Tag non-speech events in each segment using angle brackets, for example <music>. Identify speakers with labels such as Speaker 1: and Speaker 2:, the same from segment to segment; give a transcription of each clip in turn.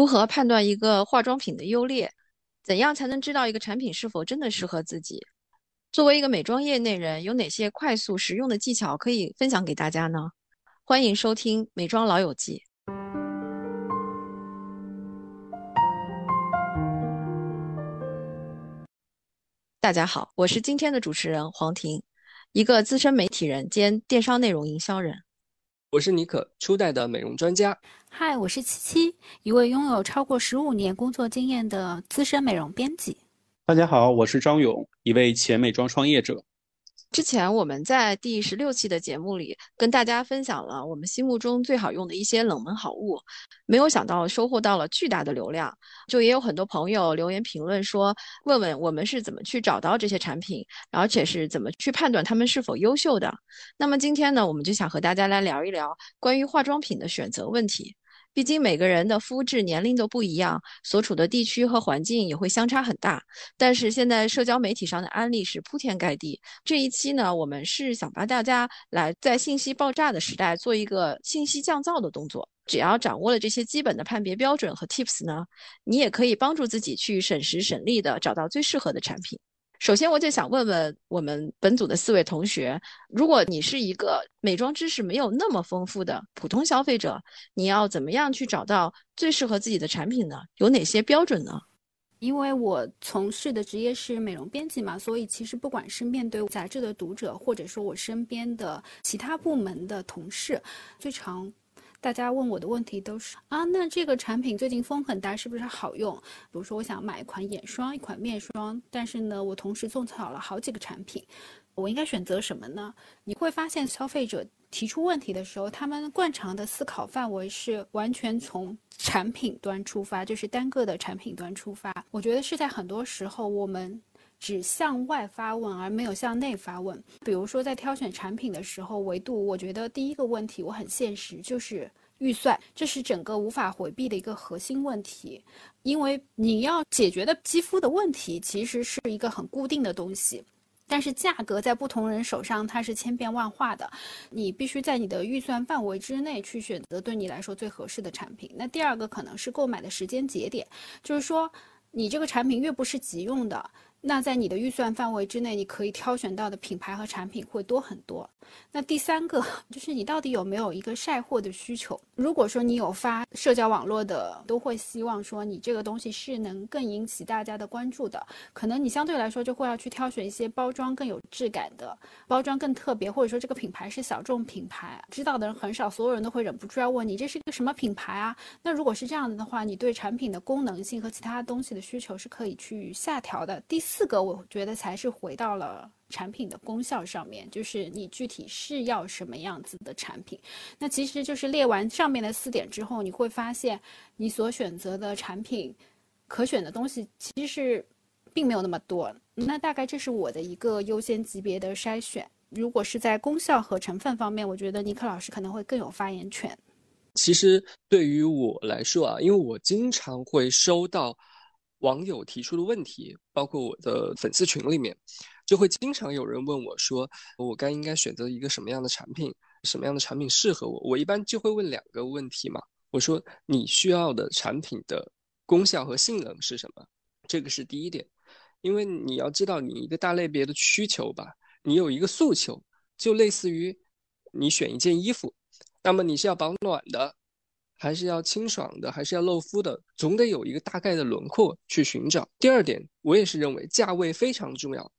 Speaker 1: 如何判断一个化妆品的优劣？怎样才能知道一个产品是否真的适合自己？作为一个美妆业内人，有哪些快速实用的技巧可以分享给大家呢？欢迎收听《美妆老友记》。大家好，我是今天的主持人黄婷，一个资深媒体人兼电商内容营销人。
Speaker 2: 我是妮可，初代的美容专家。
Speaker 3: 嗨，我是七七，一位拥有超过十五年工作经验的资深美容编辑。
Speaker 4: 大家好，我是张勇，一位前美妆创业者。
Speaker 1: 之前我们在第十六期的节目里跟大家分享了我们心目中最好用的一些冷门好物，没有想到收获到了巨大的流量，就也有很多朋友留言评论说，问问我们是怎么去找到这些产品，而且是怎么去判断他们是否优秀的。那么今天呢，我们就想和大家来聊一聊关于化妆品的选择问题。毕竟每个人的肤质、年龄都不一样，所处的地区和环境也会相差很大。但是现在社交媒体上的案例是铺天盖地。这一期呢，我们是想帮大家来在信息爆炸的时代做一个信息降噪的动作。只要掌握了这些基本的判别标准和 tips 呢，你也可以帮助自己去省时省力的找到最适合的产品。首先，我就想问问我们本组的四位同学，如果你是一个美妆知识没有那么丰富的普通消费者，你要怎么样去找到最适合自己的产品呢？有哪些标准呢？
Speaker 3: 因为我从事的职业是美容编辑嘛，所以其实不管是面对杂志的读者，或者说我身边的其他部门的同事，最常。大家问我的问题都是啊，那这个产品最近风很大，是不是好用？比如说，我想买一款眼霜，一款面霜，但是呢，我同时种草了好几个产品，我应该选择什么呢？你会发现，消费者提出问题的时候，他们惯常的思考范围是完全从产品端出发，就是单个的产品端出发。我觉得是在很多时候我们。只向外发问，而没有向内发问。比如说，在挑选产品的时候，维度我觉得第一个问题我很现实，就是预算，这是整个无法回避的一个核心问题。因为你要解决的肌肤的问题其实是一个很固定的东西，但是价格在不同人手上它是千变万化的，你必须在你的预算范围之内去选择对你来说最合适的产品。那第二个可能是购买的时间节点，就是说你这个产品越不是急用的。那在你的预算范围之内，你可以挑选到的品牌和产品会多很多。那第三个 <laughs> 就是你到底有没有一个晒货的需求？如果说你有发社交网络的，都会希望说你这个东西是能更引起大家的关注的。可能你相对来说就会要去挑选一些包装更有质感的，包装更特别，或者说这个品牌是小众品牌，知道的人很少，所有人都会忍不住要问你这是一个什么品牌啊？那如果是这样子的话，你对产品的功能性和其他东西的需求是可以去下调的。第。四个，我觉得才是回到了产品的功效上面，就是你具体是要什么样子的产品。那其实就是列完上面的四点之后，你会发现你所选择的产品可选的东西其实是并没有那么多。那大概这是我的一个优先级别的筛选。如果是在功效和成分方面，我觉得尼克老师可能会更有发言权。
Speaker 2: 其实对于我来说啊，因为我经常会收到。网友提出的问题，包括我的粉丝群里面，就会经常有人问我说：“我该应该选择一个什么样的产品？什么样的产品适合我？”我一般就会问两个问题嘛。我说：“你需要的产品的功效和性能是什么？”这个是第一点，因为你要知道你一个大类别的需求吧，你有一个诉求，就类似于你选一件衣服，那么你是要保暖的。还是要清爽的，还是要露肤的，总得有一个大概的轮廓去寻找。第二点，我也是认为价位非常重要。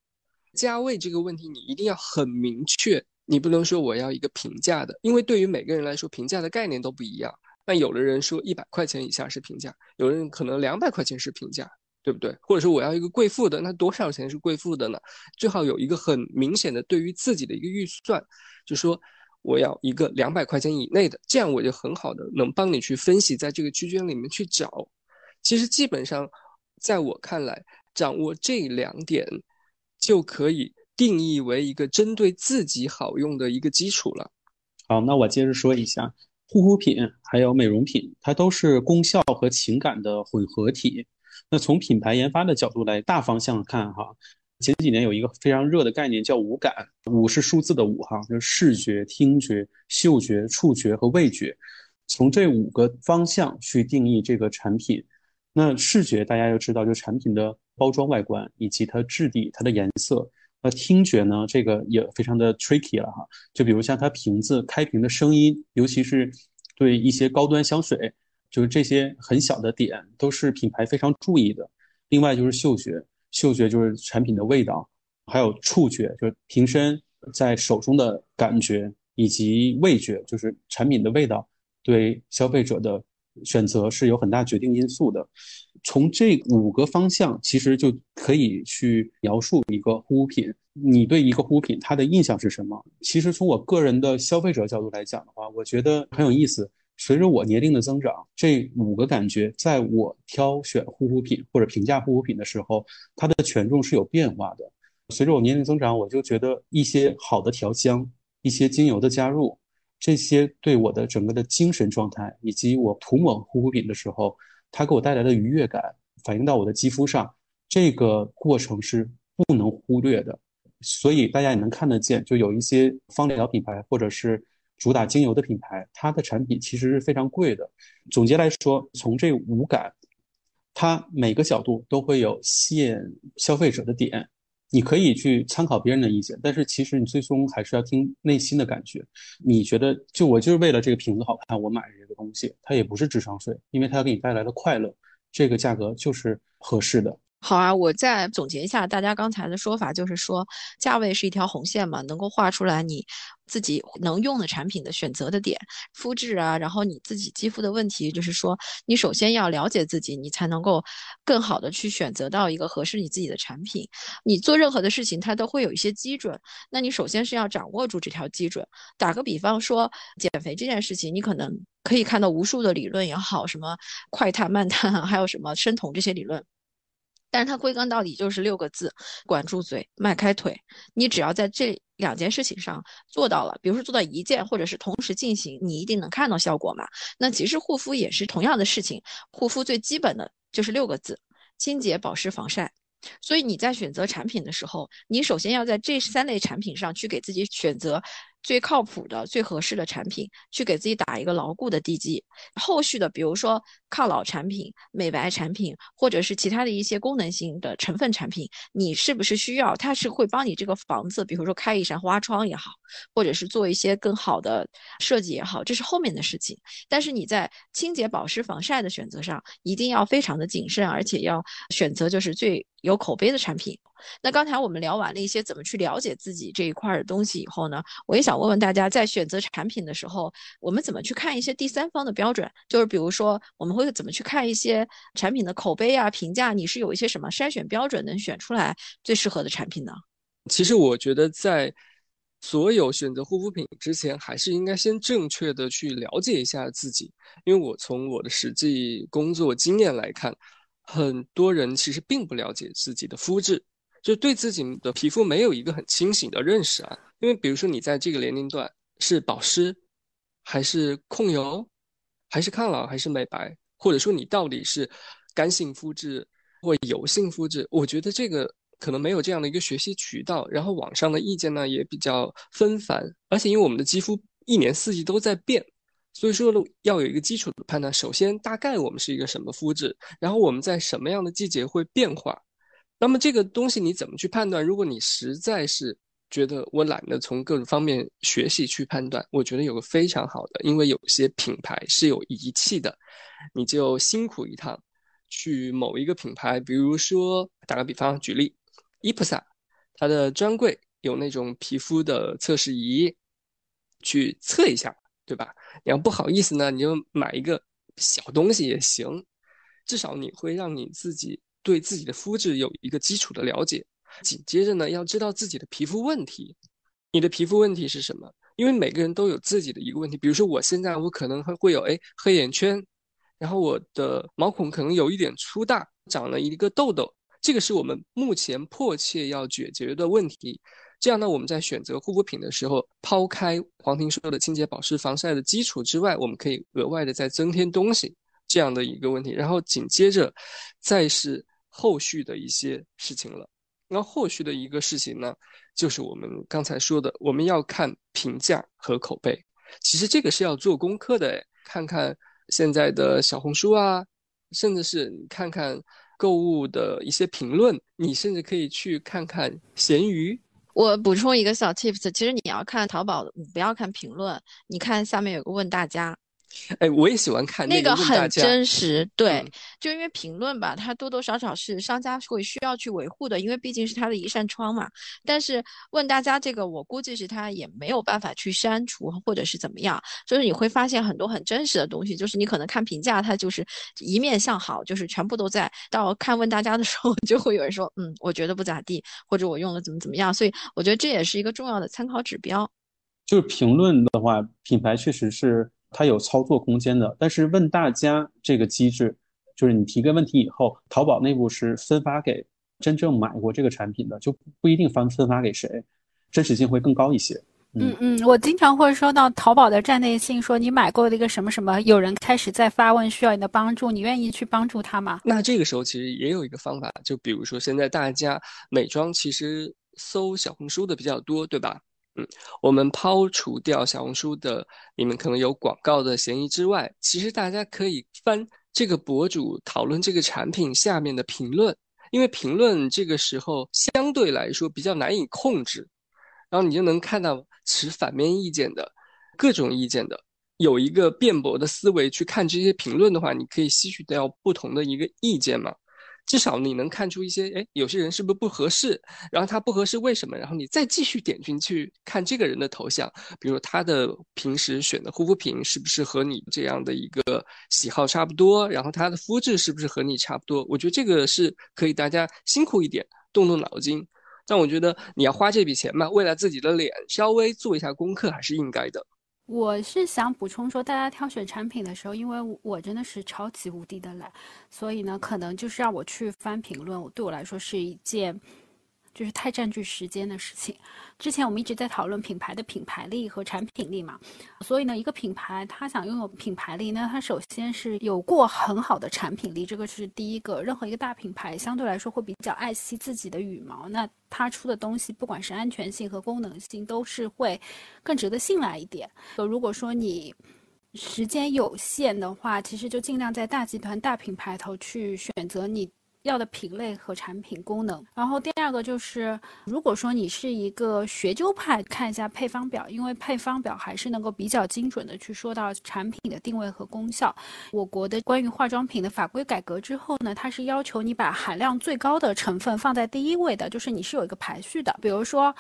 Speaker 2: 价位这个问题，你一定要很明确，你不能说我要一个平价的，因为对于每个人来说，平价的概念都不一样。那有的人说一百块钱以下是平价，有的人可能两百块钱是平价，对不对？或者说我要一个贵妇的，那多少钱是贵妇的呢？最好有一个很明显的对于自己的一个预算，就说。我要一个两百块钱以内的，这样我就很好的能帮你去分析，在这个区间里面去找。其实基本上，在我看来，掌握这两点就可以定义为一个针对自己好用的一个基础了。
Speaker 4: 好，那我接着说一下，护肤品还有美容品，它都是功效和情感的混合体。那从品牌研发的角度来大方向看，哈。前几年有一个非常热的概念叫五感，五是数字的五哈，就是视觉、听觉、嗅觉、触觉和味觉。从这五个方向去定义这个产品。那视觉大家要知道，就产品的包装外观以及它质地、它的颜色。那听觉呢，这个也非常的 tricky 了哈。就比如像它瓶子开瓶的声音，尤其是对一些高端香水，就是这些很小的点，都是品牌非常注意的。另外就是嗅觉，嗅觉就是产品的味道，还有触觉，就是瓶身在手中的感觉，以及味觉，就是产品的味道，对消费者的选择是有很大决定因素的。从这五个方向，其实就可以去描述一个护肤品。你对一个护肤品它的印象是什么？其实从我个人的消费者角度来讲的话，我觉得很有意思。随着我年龄的增长，这五个感觉在我挑选护肤品或者评价护肤品的时候，它的权重是有变化的。随着我年龄增长，我就觉得一些好的调香、一些精油的加入，这些对我的整个的精神状态，以及我涂抹护肤品的时候。它给我带来的愉悦感反映到我的肌肤上，这个过程是不能忽略的。所以大家也能看得见，就有一些芳疗品牌或者是主打精油的品牌，它的产品其实是非常贵的。总结来说，从这五感，它每个角度都会有吸引消费者的点。你可以去参考别人的意见，但是其实你最终还是要听内心的感觉。你觉得，就我就是为了这个瓶子好看，我买这个东西，它也不是智商税，因为它要给你带来的快乐，这个价格就是合适的。
Speaker 1: 好啊，我再总结一下大家刚才的说法，就是说价位是一条红线嘛，能够画出来你自己能用的产品的选择的点，肤质啊，然后你自己肌肤的问题，就是说你首先要了解自己，你才能够更好的去选择到一个合适你自己的产品。你做任何的事情，它都会有一些基准，那你首先是要掌握住这条基准。打个比方说，减肥这件事情，你可能可以看到无数的理论也好，什么快碳、慢碳，还有什么生酮这些理论。但是它归根到底就是六个字：管住嘴，迈开腿。你只要在这两件事情上做到了，比如说做到一件，或者是同时进行，你一定能看到效果嘛。那其实护肤也是同样的事情，护肤最基本的就是六个字：清洁、保湿、防晒。所以你在选择产品的时候，你首先要在这三类产品上去给自己选择。最靠谱的、最合适的产品，去给自己打一个牢固的地基。后续的，比如说抗老产品、美白产品，或者是其他的一些功能性的成分产品，你是不是需要？它是会帮你这个房子，比如说开一扇花窗也好，或者是做一些更好的设计也好，这是后面的事情。但是你在清洁、保湿、防晒的选择上，一定要非常的谨慎，而且要选择就是最有口碑的产品。那刚才我们聊完了一些怎么去了解自己这一块的东西以后呢，我也想问问大家，在选择产品的时候，我们怎么去看一些第三方的标准？就是比如说，我们会怎么去看一些产品的口碑啊、评价？你是有一些什么筛选标准，能选出来最适合的产品呢？
Speaker 2: 其实我觉得，在所有选择护肤品之前，还是应该先正确的去了解一下自己，因为我从我的实际工作经验来看，很多人其实并不了解自己的肤质。就对自己的皮肤没有一个很清醒的认识啊，因为比如说你在这个年龄段是保湿，还是控油，还是抗老，还是美白，或者说你到底是干性肤质或油性肤质，我觉得这个可能没有这样的一个学习渠道。然后网上的意见呢也比较纷繁，而且因为我们的肌肤一年四季都在变，所以说要有一个基础的判断。首先大概我们是一个什么肤质，然后我们在什么样的季节会变化。那么这个东西你怎么去判断？如果你实在是觉得我懒得从各种方面学习去判断，我觉得有个非常好的，因为有些品牌是有仪器的，你就辛苦一趟，去某一个品牌，比如说打个比方举例，Ipsa，它的专柜有那种皮肤的测试仪，去测一下，对吧？你要不好意思呢，你就买一个小东西也行，至少你会让你自己。对自己的肤质有一个基础的了解，紧接着呢，要知道自己的皮肤问题。你的皮肤问题是什么？因为每个人都有自己的一个问题。比如说，我现在我可能会会有哎黑眼圈，然后我的毛孔可能有一点粗大，长了一个痘痘，这个是我们目前迫切要解决的问题。这样呢，我们在选择护肤品的时候，抛开黄婷说的清洁、保湿、防晒的基础之外，我们可以额外的再增添东西，这样的一个问题。然后紧接着，再是。后续的一些事情了，那后续的一个事情呢，就是我们刚才说的，我们要看评价和口碑。其实这个是要做功课的，看看现在的小红书啊，甚至是你看看购物的一些评论，你甚至可以去看看闲鱼。
Speaker 1: 我补充一个小 tips，其实你要看淘宝，不要看评论，你看下面有个问大家。<laughs>
Speaker 2: 哎，我也喜欢看
Speaker 1: 那
Speaker 2: 个
Speaker 1: 很真实，对，就因为评论吧，它多多少少是商家会需要去维护的，因为毕竟是他的一扇窗嘛。但是问大家这个，我估计是他也没有办法去删除或者是怎么样，就是你会发现很多很真实的东西，就是你可能看评价，它就是一面向好，就是全部都在。到看问大家的时候，就会有人说，嗯，我觉得不咋地，或者我用了怎么怎么样。所以我觉得这也是一个重要的参考指标。
Speaker 4: 就是评论的话，品牌确实是。它有操作空间的，但是问大家这个机制，就是你提个问题以后，淘宝内部是分发给真正买过这个产品的，就不一定分分发给谁，真实性会更高一些。
Speaker 3: 嗯嗯，我经常会收到淘宝的站内信，说你买过的一个什么什么，有人开始在发问，需要你的帮助，你愿意去帮助他吗？
Speaker 2: 那这个时候其实也有一个方法，就比如说现在大家美妆其实搜小红书的比较多，对吧？嗯，我们抛除掉小红书的里面可能有广告的嫌疑之外，其实大家可以翻这个博主讨论这个产品下面的评论，因为评论这个时候相对来说比较难以控制，然后你就能看到持反面意见的各种意见的，有一个辩驳的思维去看这些评论的话，你可以吸取掉不同的一个意见嘛。至少你能看出一些，哎，有些人是不是不合适？然后他不合适为什么？然后你再继续点进去看这个人的头像，比如他的平时选的护肤品是不是和你这样的一个喜好差不多？然后他的肤质是不是和你差不多？我觉得这个是可以大家辛苦一点，动动脑筋。但我觉得你要花这笔钱嘛，为了自己的脸稍微做一下功课还是应该的。
Speaker 3: 我是想补充说，大家挑选产品的时候，因为我真的是超级无敌的懒，所以呢，可能就是让我去翻评论，对我来说是一件。就是太占据时间的事情。之前我们一直在讨论品牌的品牌力和产品力嘛，所以呢，一个品牌它想拥有品牌力，那它首先是有过很好的产品力，这个是第一个。任何一个大品牌相对来说会比较爱惜自己的羽毛，那它出的东西不管是安全性和功能性都是会更值得信赖一点。如果说你时间有限的话，其实就尽量在大集团、大品牌头去选择你。要的品类和产品功能，然后第二个就是，如果说你是一个学究派，看一下配方表，因为配方表还是能够比较精准的去说到产品的定位和功效。我国的关于化妆品的法规改革之后呢，它是要求你把含量最高的成分放在第一位的，就是你是有一个排序的。比如说，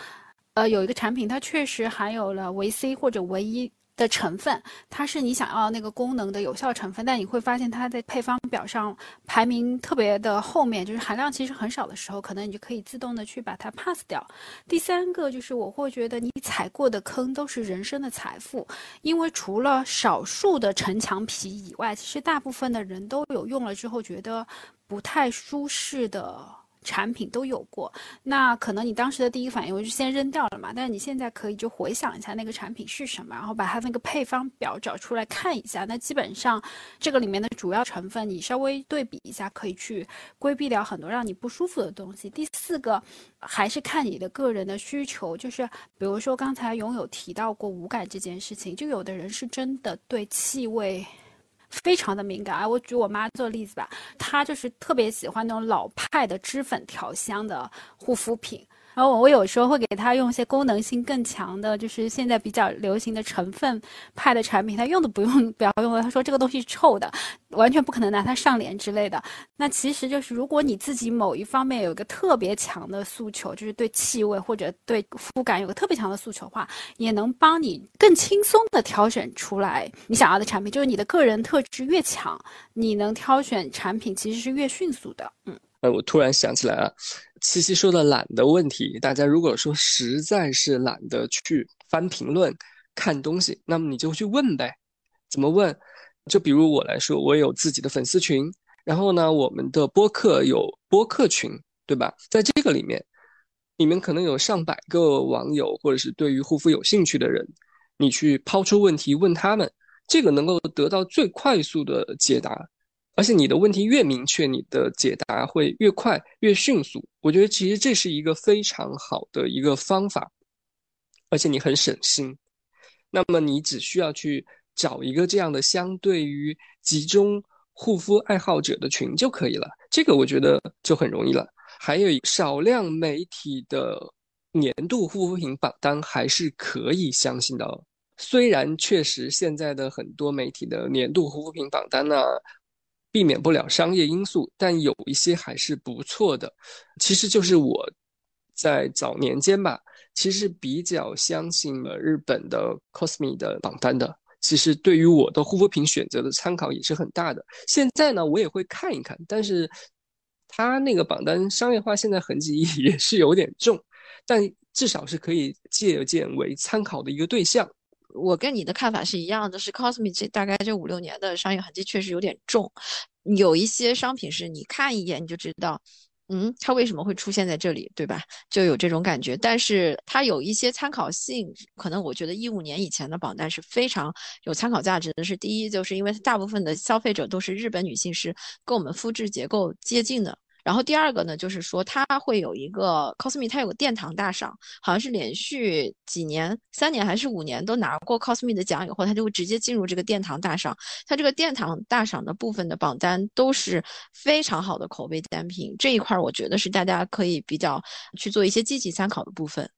Speaker 3: 呃，有一个产品它确实含有了维 C 或者维 E。的成分，它是你想要那个功能的有效成分，但你会发现它在配方表上排名特别的后面，就是含量其实很少的时候，可能你就可以自动的去把它 pass 掉。第三个就是我会觉得你踩过的坑都是人生的财富，因为除了少数的城墙皮以外，其实大部分的人都有用了之后觉得不太舒适的。产品都有过，那可能你当时的第一反应我就先扔掉了嘛。但是你现在可以就回想一下那个产品是什么，然后把它那个配方表找出来看一下。那基本上这个里面的主要成分你稍微对比一下，可以去规避掉很多让你不舒服的东西。第四个还是看你的个人的需求，就是比如说刚才拥有提到过无感这件事情，就有的人是真的对气味。非常的敏感啊！我举我妈做例子吧，她就是特别喜欢那种老派的脂粉调香的护肤品。然后我有时候会给他用一些功能性更强的，就是现在比较流行的成分派的产品，他用都不用不要用了。他说这个东西臭的，完全不可能拿它上脸之类的。那其实就是如果你自己某一方面有一个特别强的诉求，就是对气味或者对肤感有个特别强的诉求的话，也能帮你更轻松的挑选出来你想要的产品。就是你的个人特质越强，你能挑选产品其实是越迅速的。嗯。
Speaker 2: 呃，我突然想起来了，七七说的懒的问题，大家如果说实在是懒得去翻评论、看东西，那么你就去问呗。怎么问？就比如我来说，我有自己的粉丝群，然后呢，我们的播客有播客群，对吧？在这个里面，里面可能有上百个网友，或者是对于护肤有兴趣的人，你去抛出问题问他们，这个能够得到最快速的解答。而且你的问题越明确，你的解答会越快越迅速。我觉得其实这是一个非常好的一个方法，而且你很省心。那么你只需要去找一个这样的相对于集中护肤爱好者的群就可以了。这个我觉得就很容易了。还有少量媒体的年度护肤品榜单还是可以相信的。虽然确实现在的很多媒体的年度护肤品榜单呢，避免不了商业因素，但有一些还是不错的。其实就是我在早年间吧，其实比较相信了日本的 Cosme 的榜单的。其实对于我的护肤品选择的参考也是很大的。现在呢，我也会看一看，但是。他那个榜单商业化现在痕迹也是有点重，但至少是可以借鉴为参考的一个对象。
Speaker 1: 我跟你的看法是一样的，是 Cosme 这大概这五六年的商业痕迹确实有点重，有一些商品是你看一眼你就知道，嗯，它为什么会出现在这里，对吧？就有这种感觉。但是它有一些参考性，可能我觉得一五年以前的榜单是非常有参考价值的。是第一，就是因为大部分的消费者都是日本女性，是跟我们肤质结构接近的。然后第二个呢，就是说它会有一个 Cosme，它有个殿堂大赏，好像是连续几年、三年还是五年都拿过 Cosme 的奖以后，它就会直接进入这个殿堂大赏。它这个殿堂大赏的部分的榜单都是非常好的口碑单品，这一块我觉得是大家可以比较去做一些积极参考的部分。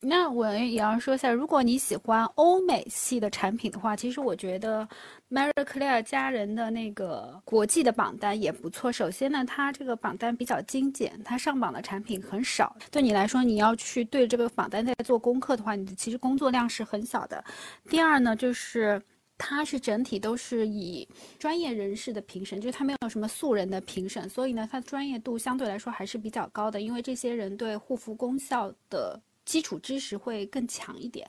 Speaker 3: 那我也要说一下，如果你喜欢欧美系的产品的话，其实我觉得 Marie Claire 家人的那个国际的榜单也不错。首先呢，它这个榜单比较精简，它上榜的产品很少。对你来说，你要去对这个榜单在做功课的话，你其实工作量是很小的。第二呢，就是它是整体都是以专业人士的评审，就是它没有什么素人的评审，所以呢，它专业度相对来说还是比较高的，因为这些人对护肤功效的。基础知识会更强一点，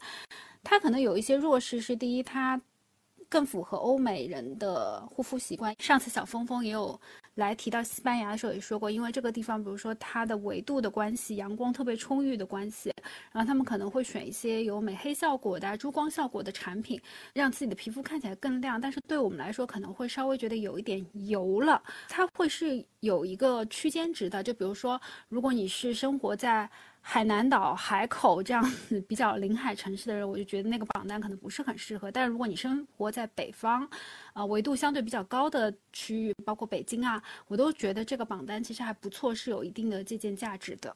Speaker 3: 它可能有一些弱势是第一，它更符合欧美人的护肤习惯。上次小峰峰也有来提到西班牙的时候也说过，因为这个地方，比如说它的纬度的关系，阳光特别充裕的关系，然后他们可能会选一些有美黑效果的、珠光效果的产品，让自己的皮肤看起来更亮。但是对我们来说，可能会稍微觉得有一点油了。它会是有一个区间值的，就比如说，如果你是生活在。海南岛、海口这样子比较临海城市的人，我就觉得那个榜单可能不是很适合。但是如果你生活在北方，啊，纬度相对比较高的区域，包括北京啊，我都觉得这个榜单其实还不错，是有一定的借鉴价值的。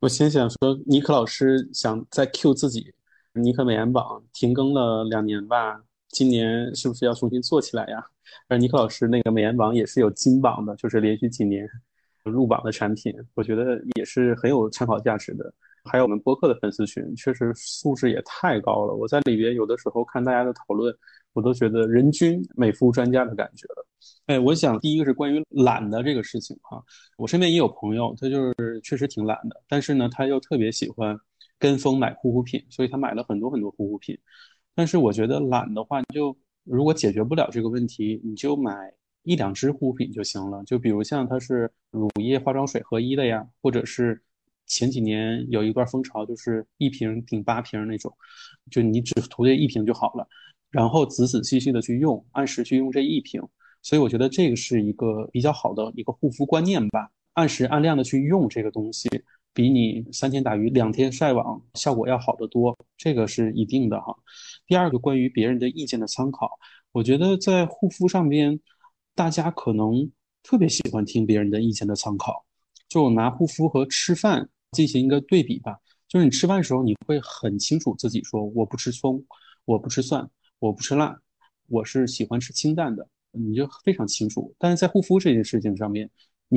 Speaker 4: 我先想说，尼克老师想再 Q 自己，尼克美颜榜停更了两年吧，今年是不是要重新做起来呀？而尼克老师那个美颜榜也是有金榜的，就是连续几年。入榜的产品，我觉得也是很有参考价值的。还有我们播客的粉丝群，确实素质也太高了。我在里边有的时候看大家的讨论，我都觉得人均美肤专家的感觉了。哎，我想第一个是关于懒的这个事情哈。我身边也有朋友，他就是确实挺懒的，但是呢，他又特别喜欢跟风买护肤品，所以他买了很多很多护肤品。但是我觉得懒的话，就如果解决不了这个问题，你就买。一两支护肤品就行了，就比如像它是乳液、化妆水合一的呀，或者是前几年有一段风潮，就是一瓶顶八瓶那种，就你只涂这一瓶就好了，然后仔仔细细的去用，按时去用这一瓶。所以我觉得这个是一个比较好的一个护肤观念吧，按时按量的去用这个东西，比你三天打鱼两天晒网效果要好得多，这个是一定的哈。第二个关于别人的意见的参考，我觉得在护肤上边。大家可能特别喜欢听别人的意见的参考，就拿护肤和吃饭进行一个对比吧。就是你吃饭的时候，你会很清楚自己说我不吃葱，我不吃蒜，我不吃辣，我是喜欢吃清淡的，你就非常清楚。但是在护肤这件事情上面，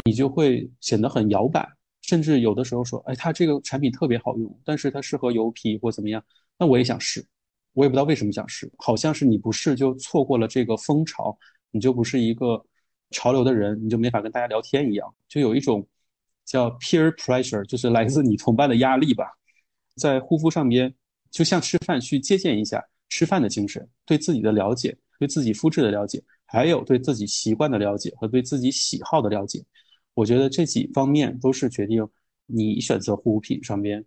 Speaker 4: 你就会显得很摇摆，甚至有的时候说，哎，它这个产品特别好用，但是它适合油皮或怎么样，那我也想试，我也不知道为什么想试，好像是你不试就错过了这个风潮。你就不是一个潮流的人，你就没法跟大家聊天一样，就有一种叫 peer pressure，就是来自你同伴的压力吧。在护肤上边，就像吃饭去借鉴一下吃饭的精神，对自己的了解，对自己肤质的了解，还有对自己习惯的了解和对自己喜好的了解，我觉得这几方面都是决定你选择护肤品上边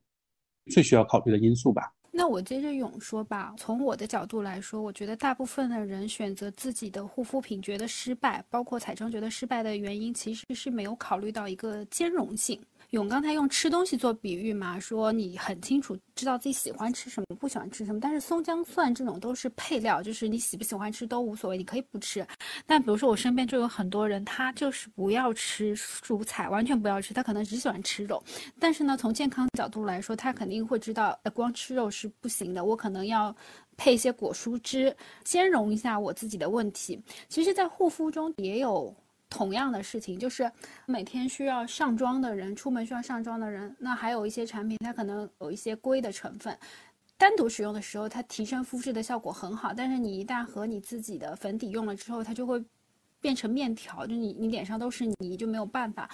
Speaker 4: 最需要考虑的因素吧。
Speaker 3: 那我接着勇说吧。从我的角度来说，我觉得大部分的人选择自己的护肤品觉得失败，包括彩妆觉得失败的原因，其实是没有考虑到一个兼容性。勇刚才用吃东西做比喻嘛，说你很清楚知道自己喜欢吃什么，不喜欢吃什么。但是松姜蒜这种都是配料，就是你喜不喜欢吃都无所谓，你可以不吃。但比如说我身边就有很多人，他就是不要吃蔬菜，完全不要吃，他可能只喜欢吃肉。但是呢，从健康角度来说，他肯定会知道，光吃肉是不行的，我可能要配一些果蔬汁，兼容一下我自己的问题。其实，在护肤中也有。同样的事情，就是每天需要上妆的人，出门需要上妆的人，那还有一些产品，它可能有一些硅的成分，单独使用的时候，它提升肤质的效果很好，但是你一旦和你自己的粉底用了之后，它就会变成面条，就你你脸上都是泥，就没有办法，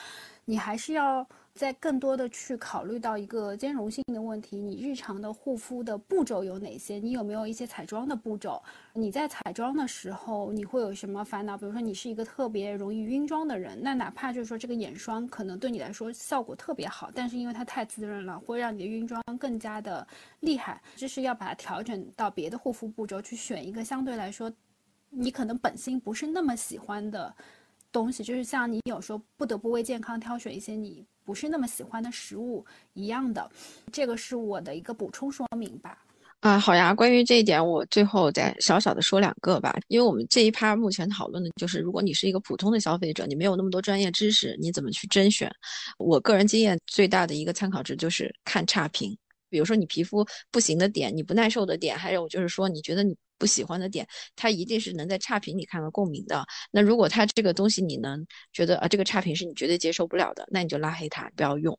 Speaker 3: 你还是要。在更多的去考虑到一个兼容性的问题，你日常的护肤的步骤有哪些？你有没有一些彩妆的步骤？你在彩妆的时候，你会有什么烦恼？比如说，你是一个特别容易晕妆的人，那哪怕就是说这个眼霜可能对你来说效果特别好，但是因为它太滋润了，会让你的晕妆更加的厉害。就是要把它调整到别的护肤步骤，去选一个相对来说，你可能本心不是那么喜欢的东西。就是像你有时候不得不为健康挑选一些你。不是那么喜欢的食物一样的，这个是我的一个补充说明吧。
Speaker 1: 啊，好呀，关于这一点，我最后再小小的说两个吧。因为我们这一趴目前讨论的就是，如果你是一个普通的消费者，你没有那么多专业知识，你怎么去甄选？我个人经验最大的一个参考值就是看差评。比如说你皮肤不行的点，你不耐受的点，还有就是说你觉得你不喜欢的点，他一定是能在差评里看到共鸣的。那如果他这个东西你能觉得啊，这个差评是你绝对接受不了的，那你就拉黑他，不要用。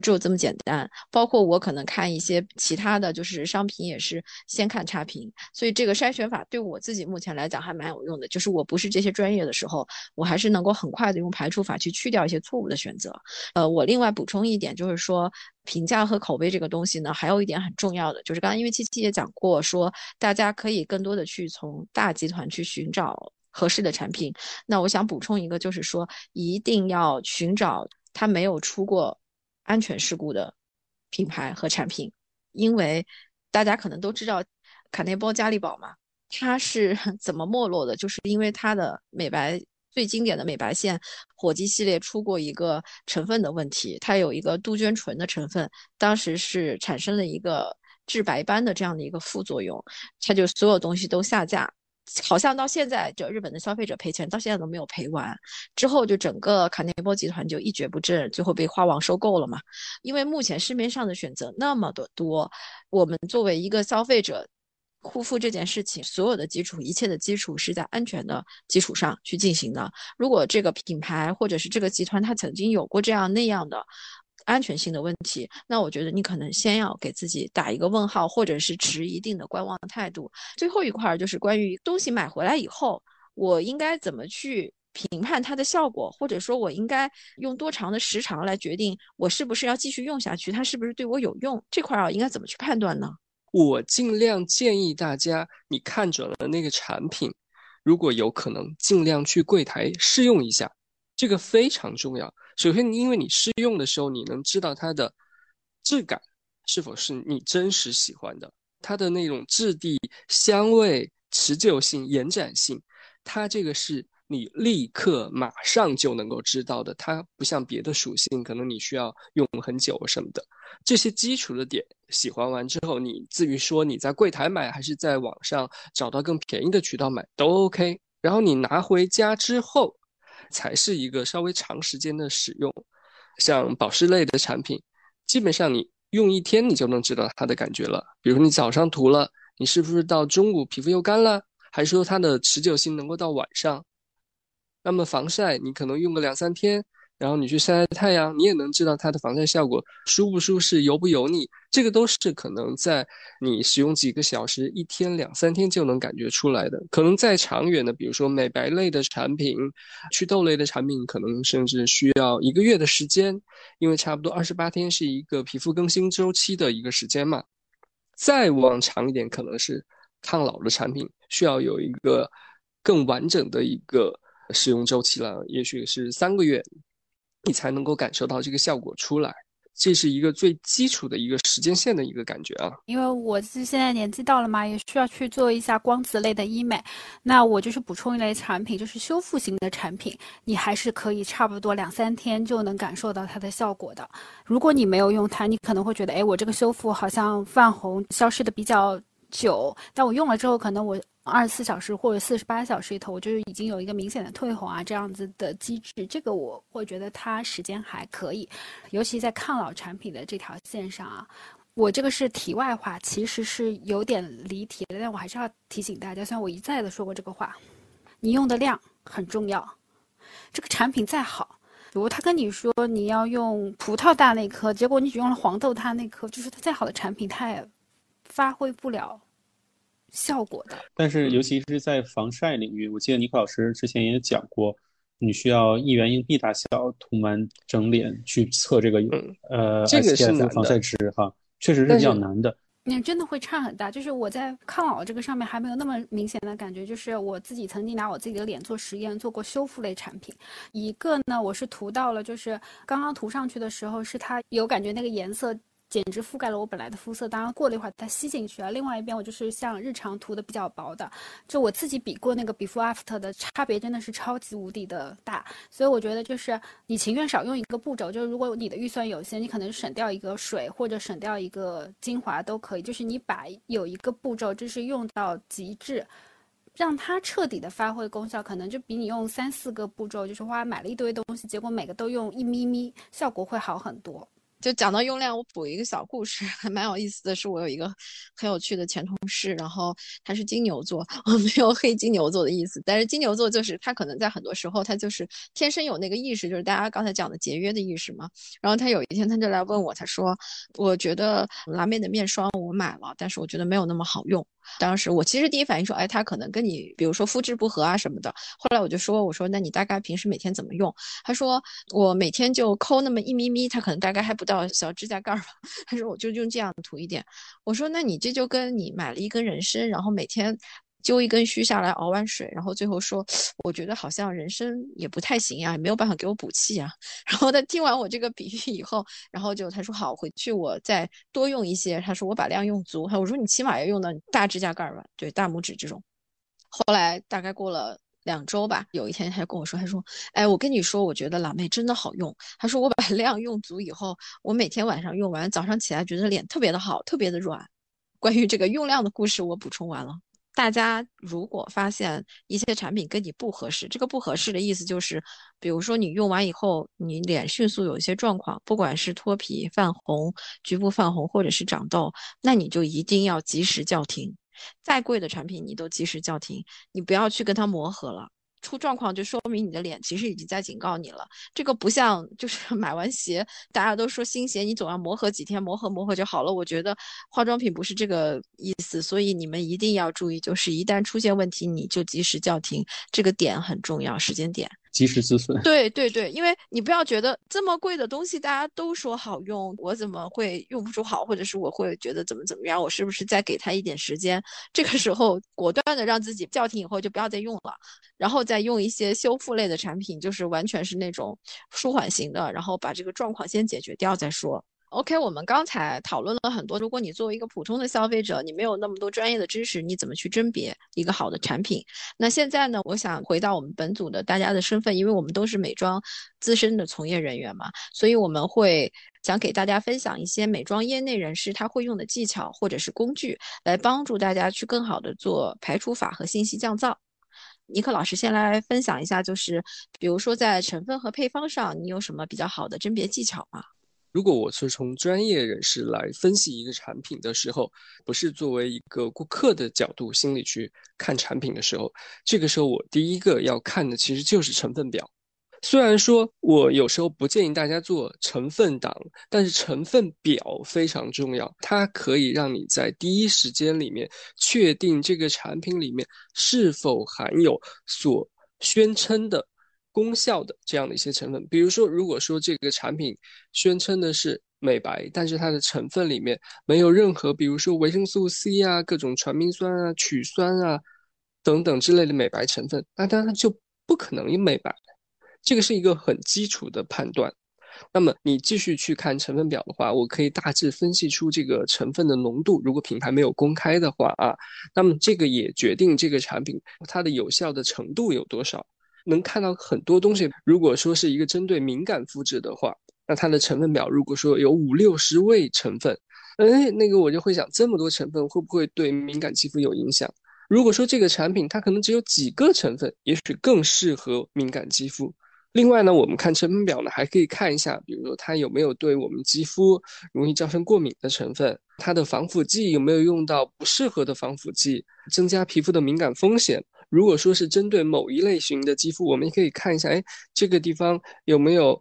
Speaker 1: 只有这么简单，包括我可能看一些其他的就是商品，也是先看差评，所以这个筛选法对我自己目前来讲还蛮有用的。就是我不是这些专业的时候，我还是能够很快的用排除法去去掉一些错误的选择。呃，我另外补充一点，就是说评价和口碑这个东西呢，还有一点很重要的，就是刚刚因为七七也讲过，说大家可以更多的去从大集团去寻找合适的产品。那我想补充一个，就是说一定要寻找它没有出过。安全事故的品牌和产品，因为大家可能都知道卡内波加利宝嘛，它是 <laughs> 怎么没落的？就是因为它的美白最经典的美白线火鸡系列出过一个成分的问题，它有一个杜鹃醇的成分，当时是产生了一个致白斑的这样的一个副作用，它就所有东西都下架。好像到现在，就日本的消费者赔钱，到现在都没有赔完。之后就整个卡内波集团就一蹶不振，最后被花王收购了嘛。因为目前市面上的选择那么的多，我们作为一个消费者，护肤这件事情，所有的基础，一切的基础是在安全的基础上去进行的。如果这个品牌或者是这个集团，它曾经有过这样那样的。安全性的问题，那我觉得你可能先要给自己打一个问号，或者是持一定的观望态度。最后一块儿就是关于东西买回来以后，我应该怎么去评判它的效果，或者说我应该用多长的时长来决定我是不是要继续用下去，它是不是对我有用？这块啊，应该怎么去判断呢？
Speaker 2: 我尽量建议大家，你看准了那个产品，如果有可能，尽量去柜台试用一下，这个非常重要。首先，因为你试用的时候，你能知道它的质感是否是你真实喜欢的，它的那种质地、香味、持久性、延展性，它这个是你立刻马上就能够知道的。它不像别的属性，可能你需要用很久什么的。这些基础的点喜欢完之后，你至于说你在柜台买还是在网上找到更便宜的渠道买都 OK。然后你拿回家之后。才是一个稍微长时间的使用，像保湿类的产品，基本上你用一天你就能知道它的感觉了。比如你早上涂了，你是不是到中午皮肤又干了？还是说它的持久性能够到晚上？那么防晒，你可能用个两三天。然后你去晒晒太阳，你也能知道它的防晒效果舒不舒适、油不油腻，这个都是可能在你使用几个小时、一天两三天就能感觉出来的。可能再长远的，比如说美白类的产品、祛痘类的产品，可能甚至需要一个月的时间，因为差不多二十八天是一个皮肤更新周期的一个时间嘛。再往长一点，可能是抗老的产品，需要有一个更完整的一个使用周期了，也许是三个月。你才能够感受到这个效果出来。这是一个最基础的一个时间线的一个感觉啊。
Speaker 3: 因为我是现在年纪到了嘛，也需要去做一下光子类的医美，那我就是补充一类产品，就是修复型的产品，你还是可以差不多两三天就能感受到它的效果的。如果你没有用它，你可能会觉得，哎，我这个修复好像泛红消失的比较久，但我用了之后，可能我。二十四小时或者四十八小时里头，我就已经有一个明显的退红啊，这样子的机制，这个我会觉得它时间还可以，尤其在抗老产品的这条线上啊，我这个是题外话，其实是有点离题的，但我还是要提醒大家，虽然我一再的说过这个话，你用的量很重要，这个产品再好，比如他跟你说你要用葡萄大那颗，结果你只用了黄豆大那颗，就是它再好的产品，它也发挥不了。效果的，
Speaker 4: 但是尤其是在防晒领域，我记得尼克老师之前也讲过，你需要一元硬币大小涂满整脸去测这个呃 SPF 防晒值哈，确实是比较难的。
Speaker 3: 那真的会差很大，就是我在抗老这个上面还没有那么明显的感觉，就是我自己曾经拿我自己的脸做实验，做过修复类产品，一个呢我是涂到了，就是刚刚涂上去的时候是它有感觉那个颜色。简直覆盖了我本来的肤色，当然过了一会儿它吸进去了。另外一边我就是像日常涂的比较薄的，就我自己比过那个 before after 的差别真的是超级无敌的大。所以我觉得就是你情愿少用一个步骤，就是如果你的预算有限，你可能省掉一个水或者省掉一个精华都可以。就是你把有一个步骤就是用到极致，让它彻底的发挥功效，可能就比你用三四个步骤就是花买了一堆东西，结果每个都用一咪咪，效果会好很多。
Speaker 1: 就讲到用量，我补一个小故事，还蛮有意思的是，我有一个很有趣的前同事，然后他是金牛座，我没有黑金牛座的意思，但是金牛座就是他可能在很多时候他就是天生有那个意识，就是大家刚才讲的节约的意识嘛。然后他有一天他就来问我，他说：“我觉得蓝莓的面霜我买了，但是我觉得没有那么好用。”当时我其实第一反应说，哎，他可能跟你，比如说肤质不合啊什么的。后来我就说，我说那你大概平时每天怎么用？他说我每天就抠那么一咪咪，他可能大概还不到小指甲盖吧。他说我就用这样涂一点。我说那你这就跟你买了一根人参，然后每天。揪一根须下来，熬完水，然后最后说，我觉得好像人参也不太行呀，也没有办法给我补气啊。<laughs> 然后他听完我这个比喻以后，然后就他说好，回去我再多用一些。他说我把量用足。我说你起码要用到大指甲盖吧，对，大拇指这种。后来大概过了两周吧，有一天他就跟我说，他说，哎，我跟你说，我觉得蓝莓真的好用。他说我把 <laughs> 量用足以后，我每天晚上用完，早上起来觉得脸特别的好，特别的软。关于这个用量的故事，我补充完了。大家如果发现一些产品跟你不合适，这个不合适的意思就是，比如说你用完以后，你脸迅速有一些状况，不管是脱皮、泛红、局部泛红或者是长痘，那你就一定要及时叫停。再贵的产品你都及时叫停，你不要去跟它磨合了。出状况就说明你的脸其实已经在警告你了。这个不像就是 <laughs> 买完鞋，大家都说新鞋你总要磨合几天，磨合磨合就好了。我觉得化妆品不是这个意思，所以你们一定要注意，就是一旦出现问题，你就及时叫停，这个点很重要，时间点。
Speaker 4: 及时止损。<laughs>
Speaker 1: 对对对，因为你不要觉得这么贵的东西大家都说好用，我怎么会用不出好，或者是我会觉得怎么怎么样，我是不是再给他一点时间？这个时候果断的让自己叫停以后就不要再用了，然后再用一些修复类的产品，就是完全是那种舒缓型的，然后把这个状况先解决掉再说。OK，我们刚才讨论了很多。如果你作为一个普通的消费者，你没有那么多专业的知识，你怎么去甄别一个好的产品？那现在呢？我想回到我们本组的大家的身份，因为我们都是美妆资深的从业人员嘛，所以我们会想给大家分享一些美妆业内人士他会用的技巧或者是工具，来帮助大家去更好的做排除法和信息降噪。尼克老师先来分享一下，就是比如说在成分和配方上，你有什么比较好的甄别技巧吗？
Speaker 2: 如果我是从专业人士来分析一个产品的时候，不是作为一个顾客的角度心里去看产品的时候，这个时候我第一个要看的其实就是成分表。虽然说我有时候不建议大家做成分党，但是成分表非常重要，它可以让你在第一时间里面确定这个产品里面是否含有所宣称的。功效的这样的一些成分，比如说，如果说这个产品宣称的是美白，但是它的成分里面没有任何，比如说维生素 C 啊、各种传明酸啊、曲酸啊等等之类的美白成分，那当然就不可能有美白。这个是一个很基础的判断。那么你继续去看成分表的话，我可以大致分析出这个成分的浓度。如果品牌没有公开的话啊，那么这个也决定这个产品它的有效的程度有多少。能看到很多东西。如果说是一个针对敏感肤质的话，那它的成分表如果说有五六十位成分，哎，那个我就会想，这么多成分会不会对敏感肌肤有影响？如果说这个产品它可能只有几个成分，也许更适合敏感肌肤。另外呢，我们看成分表呢，还可以看一下，比如说它有没有对我们肌肤容易造成过敏的成分，它的防腐剂有没有用到不适合的防腐剂，增加皮肤的敏感风险。如果说是针对某一类型的肌肤，我们也可以看一下，哎，这个地方有没有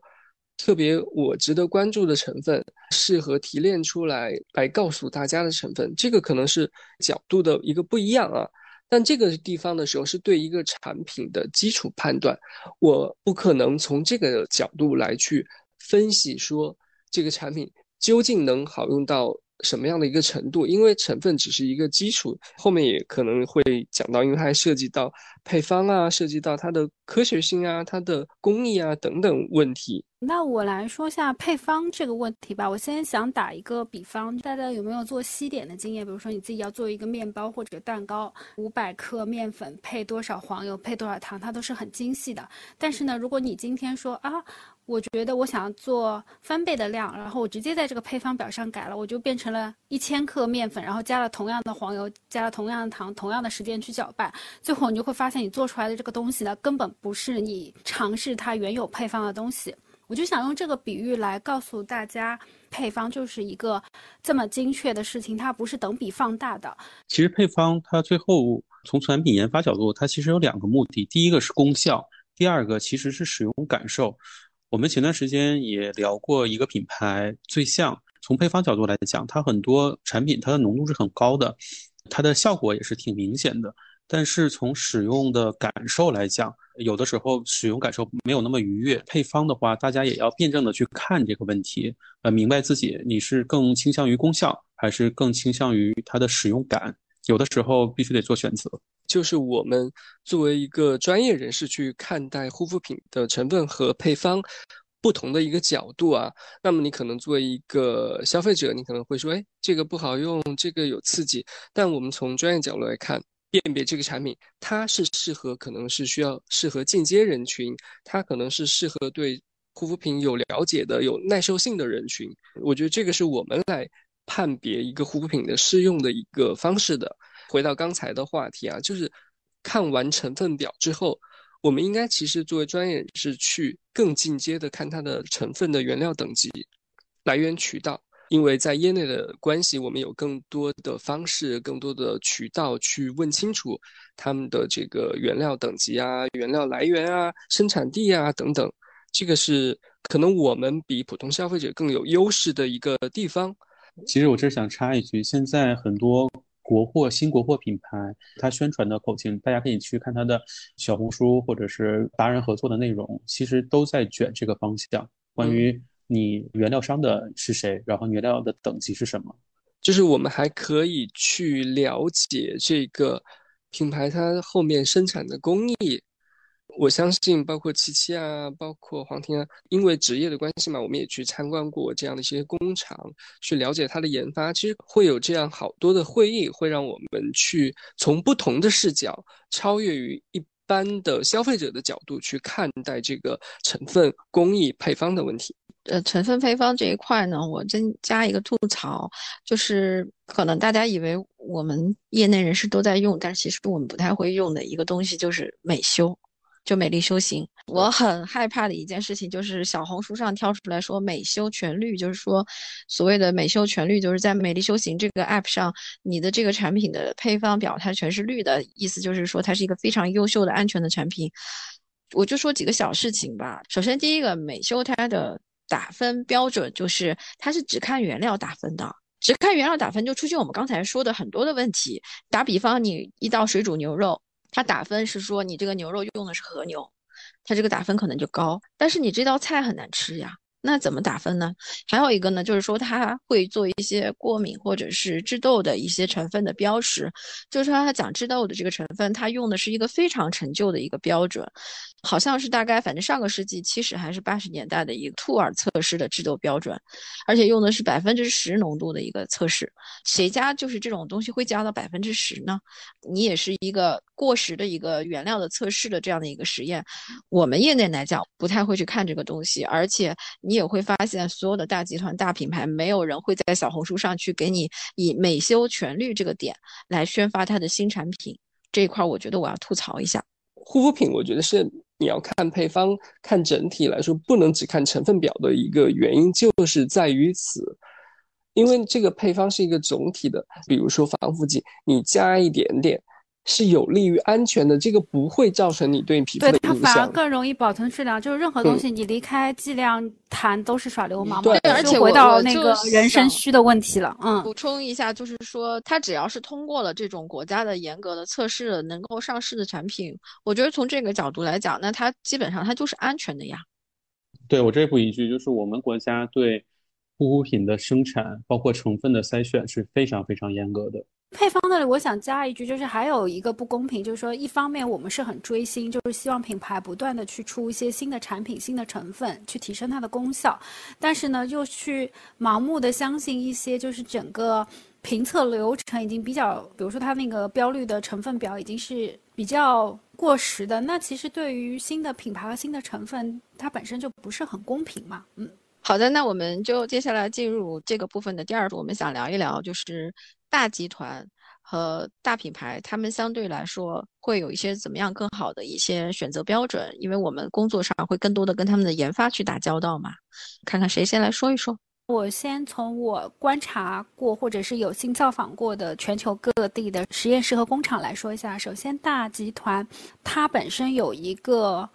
Speaker 2: 特别我值得关注的成分，适合提炼出来来告诉大家的成分，这个可能是角度的一个不一样啊。但这个地方的时候是对一个产品的基础判断，我不可能从这个角度来去分析说这个产品究竟能好用到什么样的一个程度，因为成分只是一个基础，后面也可能会讲到，因为它还涉及到配方啊，涉及到它的科学性啊、它的工艺啊等等问题。
Speaker 3: 那我来说下配方这个问题吧。我先想打一个比方，大家有没有做西点的经验？比如说你自己要做一个面包或者蛋糕，五百克面粉配多少黄油，配多少糖，它都是很精细的。但是呢，如果你今天说啊，我觉得我想要做翻倍的量，然后我直接在这个配方表上改了，我就变成了一千克面粉，然后加了同样的黄油，加了同样的糖，同样的时间去搅拌，最后你就会发现你做出来的这个东西呢，根本不是你尝试它原有配方的东西。我就想用这个比喻来告诉大家，配方就是一个这么精确的事情，它不是等比放大的。
Speaker 4: 其实配方它最后从产品研发角度，它其实有两个目的，第一个是功效，第二个其实是使用感受。我们前段时间也聊过一个品牌最像，从配方角度来讲，它很多产品它的浓度是很高的，它的效果也是挺明显的。但是从使用的感受来讲，有的时候使用感受没有那么愉悦。配方的话，大家也要辩证的去看这个问题，呃，明白自己你是更倾向于功效，还是更倾向于它的使用感。有的时候必须得做选择。
Speaker 2: 就是我们作为一个专业人士去看待护肤品的成分和配方不同的一个角度啊，那么你可能作为一个消费者，你可能会说，哎，这个不好用，这个有刺激。但我们从专业角度来看。辨别这个产品，它是适合，可能是需要适合进阶人群，它可能是适合对护肤品有了解的、有耐受性的人群。我觉得这个是我们来判别一个护肤品的适用的一个方式的。回到刚才的话题啊，就是看完成分表之后，我们应该其实作为专业人士去更进阶的看它的成分的原料等级、来源渠道。因为在业内的关系，我们有更多的方式、更多的渠道去问清楚他们的这个原料等级啊、原料来源啊、生产地啊等等。这个是可能我们比普通消费者更有优势的一个地方。
Speaker 4: 其实我这想插一句，现在很多国货、新国货品牌，它宣传的口径，大家可以去看它的小红书或者是达人合作的内容，其实都在卷这个方向，关于。你原料商的是谁？然后原料的等级是什么？
Speaker 2: 就是我们还可以去了解这个品牌它后面生产的工艺。我相信，包括七七啊，包括黄婷啊，因为职业的关系嘛，我们也去参观过这样的一些工厂，去了解它的研发。其实会有这样好多的会议，会让我们去从不同的视角，超越于一般的消费者的角度去看待这个成分、工艺、配方的问题。
Speaker 1: 呃，成分配方这一块呢，我增加一个吐槽，就是可能大家以为我们业内人士都在用，但其实我们不太会用的一个东西就是美修，就美丽修行。我很害怕的一件事情就是小红书上跳出来说美修全绿，就是说所谓的美修全绿，就是在美丽修行这个 app 上，你的这个产品的配方表它全是绿的，意思就是说它是一个非常优秀的安全的产品。我就说几个小事情吧，首先第一个美修它的。打分标准就是它是只看原料打分的，只看原料打分就出现我们刚才说的很多的问题。打比方，你一道水煮牛肉，它打分是说你这个牛肉用的是和牛，它这个打分可能就高。但是你这道菜很难吃呀，那怎么打分呢？还有一个呢，就是说它会做一些过敏或者是致痘的一些成分的标识，就是说它讲致痘的这个成分，它用的是一个非常陈旧的一个标准，好像是大概反正上个世纪七十还是八十年代的一个兔耳测试的致痘标准，而且用的是百分之十浓度的一个测试，谁家就是这种东西会加到百分之十呢？你也是一个过时的一个原料的测试的这样的一个实验，我们业内来讲不太会去看这个东西，而且。你也会发现，所有的大集团、大品牌，没有人会在小红书上去给你以美修全绿这个点来宣发它的新产品。这一块，我觉得我要吐槽一下。
Speaker 2: 护肤品，我觉得是你要看配方、看整体来说，不能只看成分表的一个原因，就是在于此，因为这个配方是一个总体的。比如说防腐剂，你加一点点。是有利于安全的，这个不会造成你对皮肤的影
Speaker 3: 响。对它反而更容易保存质量，就是任何东西你离开剂量谈都是耍流氓。
Speaker 1: 对，而且
Speaker 3: 回到那个人参虚的问题了。嗯，
Speaker 1: 补充一下，就是说它只要是通过了这种国家的严格的测试，能够上市的产品，我觉得从这个角度来讲，那它基本上它就是安全的呀。
Speaker 4: 对我这补一句，就是我们国家对护肤品的生产，包括成分的筛选是非常非常严格的。
Speaker 3: 配方那里，我想加一句，就是还有一个不公平，就是说，一方面我们是很追星，就是希望品牌不断的去出一些新的产品、新的成分，去提升它的功效，但是呢，又去盲目的相信一些，就是整个评测流程已经比较，比如说它那个标绿的成分表已经是比较过时的，那其实对于新的品牌和新的成分，它本身就不是很公平嘛，嗯。
Speaker 1: 好的，那我们就接下来进入这个部分的第二步，我们想聊一聊，就是大集团和大品牌，他们相对来说会有一些怎么样更好的一些选择标准？因为我们工作上会更多的跟他们的研发去打交道嘛。看看谁先来说一说。
Speaker 3: 我先从我观察过或者是有幸造访过的全球各地的实验室和工厂来说一下。首先，大集团它本身有一个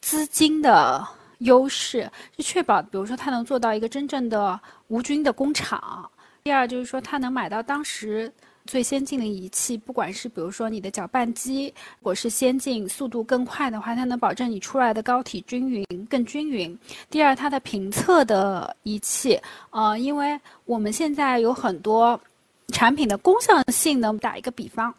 Speaker 3: 资金的。优势是确保，比如说它能做到一个真正的无菌的工厂。第二就是说，它能买到当时最先进的仪器，不管是比如说你的搅拌机，如果是先进、速度更快的话，它能保证你出来的膏体均匀、更均匀。第二，它的评测的仪器，呃，因为我们现在有很多产品的功效性能，打一个比方。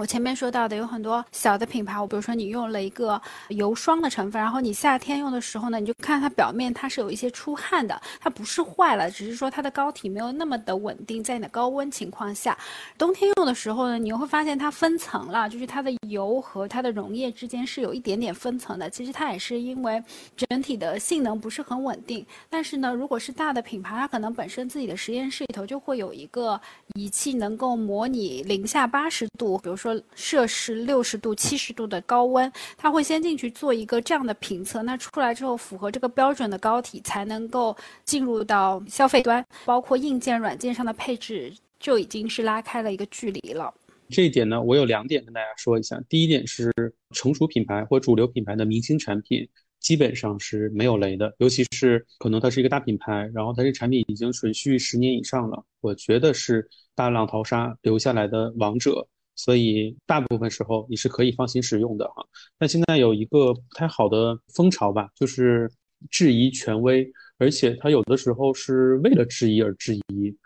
Speaker 3: 我前面说到的有很多小的品牌，我比如说你用了一个油霜的成分，然后你夏天用的时候呢，你就看它表面它是有一些出汗的，它不是坏了，只是说它的膏体没有那么的稳定，在你的高温情况下，冬天用的时候呢，你会发现它分层了，就是它的油和它的溶液之间是有一点点分层的。其实它也是因为整体的性能不是很稳定。但是呢，如果是大的品牌，它可能本身自己的实验室里头就会有一个仪器能够模拟零下八十度，比如说。摄氏六十度、七十度的高温，它会先进去做一个这样的评测，那出来之后符合这个标准的膏体才能够进入到消费端，包括硬件、软件上的配置就已经是拉开了一个距离了。
Speaker 4: 这一点呢，我有两点跟大家说一下。第一点是成熟品牌或主流品牌的明星产品基本上是没有雷的，尤其是可能它是一个大品牌，然后它这产品已经存续十年以上了，我觉得是大浪淘沙留下来的王者。所以大部分时候你是可以放心使用的哈。但现在有一个不太好的风潮吧，就是质疑权威，而且它有的时候是为了质疑而质疑